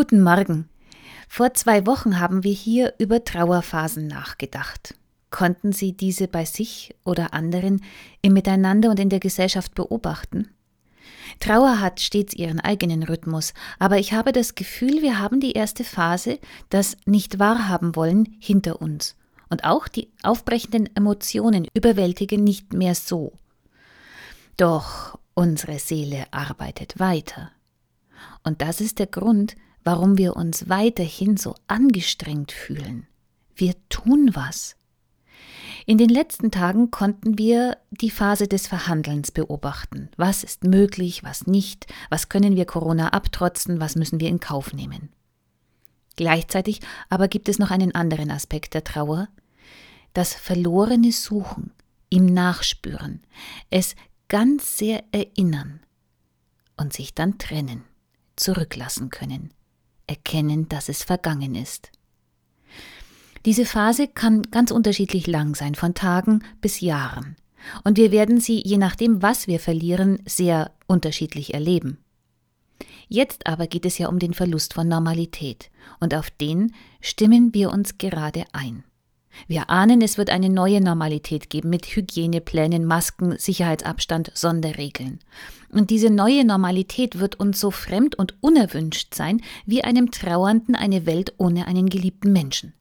Guten Morgen. Vor zwei Wochen haben wir hier über Trauerphasen nachgedacht. Konnten Sie diese bei sich oder anderen im Miteinander und in der Gesellschaft beobachten? Trauer hat stets ihren eigenen Rhythmus, aber ich habe das Gefühl, wir haben die erste Phase, das nicht wahrhaben wollen, hinter uns. Und auch die aufbrechenden Emotionen überwältigen nicht mehr so. Doch unsere Seele arbeitet weiter. Und das ist der Grund, warum wir uns weiterhin so angestrengt fühlen. Wir tun was. In den letzten Tagen konnten wir die Phase des Verhandelns beobachten. Was ist möglich, was nicht, was können wir Corona abtrotzen, was müssen wir in Kauf nehmen. Gleichzeitig aber gibt es noch einen anderen Aspekt der Trauer, das verlorene Suchen, ihm nachspüren, es ganz sehr erinnern und sich dann trennen, zurücklassen können erkennen, dass es vergangen ist. Diese Phase kann ganz unterschiedlich lang sein, von Tagen bis Jahren. Und wir werden sie, je nachdem, was wir verlieren, sehr unterschiedlich erleben. Jetzt aber geht es ja um den Verlust von Normalität, und auf den stimmen wir uns gerade ein. Wir ahnen, es wird eine neue Normalität geben mit Hygieneplänen, Masken, Sicherheitsabstand, Sonderregeln. Und diese neue Normalität wird uns so fremd und unerwünscht sein, wie einem Trauernden eine Welt ohne einen geliebten Menschen.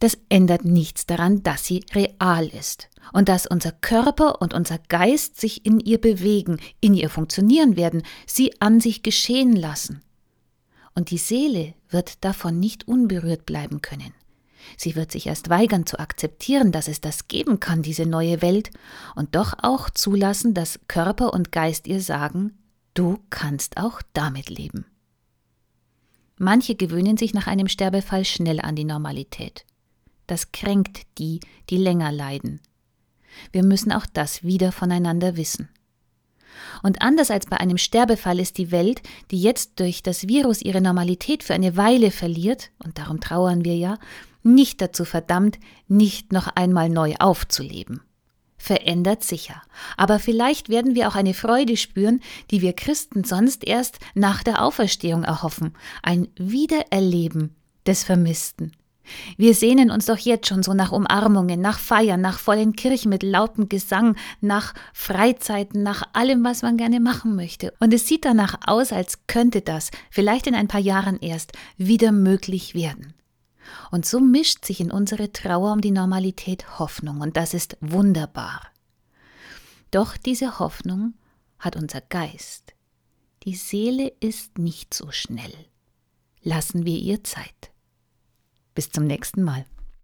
Das ändert nichts daran, dass sie real ist und dass unser Körper und unser Geist sich in ihr bewegen, in ihr funktionieren werden, sie an sich geschehen lassen. Und die Seele wird davon nicht unberührt bleiben können. Sie wird sich erst weigern zu akzeptieren, dass es das geben kann, diese neue Welt, und doch auch zulassen, dass Körper und Geist ihr sagen, du kannst auch damit leben. Manche gewöhnen sich nach einem Sterbefall schnell an die Normalität. Das kränkt die, die länger leiden. Wir müssen auch das wieder voneinander wissen. Und anders als bei einem Sterbefall ist die Welt, die jetzt durch das Virus ihre Normalität für eine Weile verliert, und darum trauern wir ja, nicht dazu verdammt, nicht noch einmal neu aufzuleben. Verändert sicher. Aber vielleicht werden wir auch eine Freude spüren, die wir Christen sonst erst nach der Auferstehung erhoffen. Ein Wiedererleben des Vermissten. Wir sehnen uns doch jetzt schon so nach Umarmungen, nach Feiern, nach vollen Kirchen mit lautem Gesang, nach Freizeiten, nach allem, was man gerne machen möchte. Und es sieht danach aus, als könnte das, vielleicht in ein paar Jahren erst, wieder möglich werden. Und so mischt sich in unsere Trauer um die Normalität Hoffnung, und das ist wunderbar. Doch diese Hoffnung hat unser Geist. Die Seele ist nicht so schnell. Lassen wir ihr Zeit. Bis zum nächsten Mal.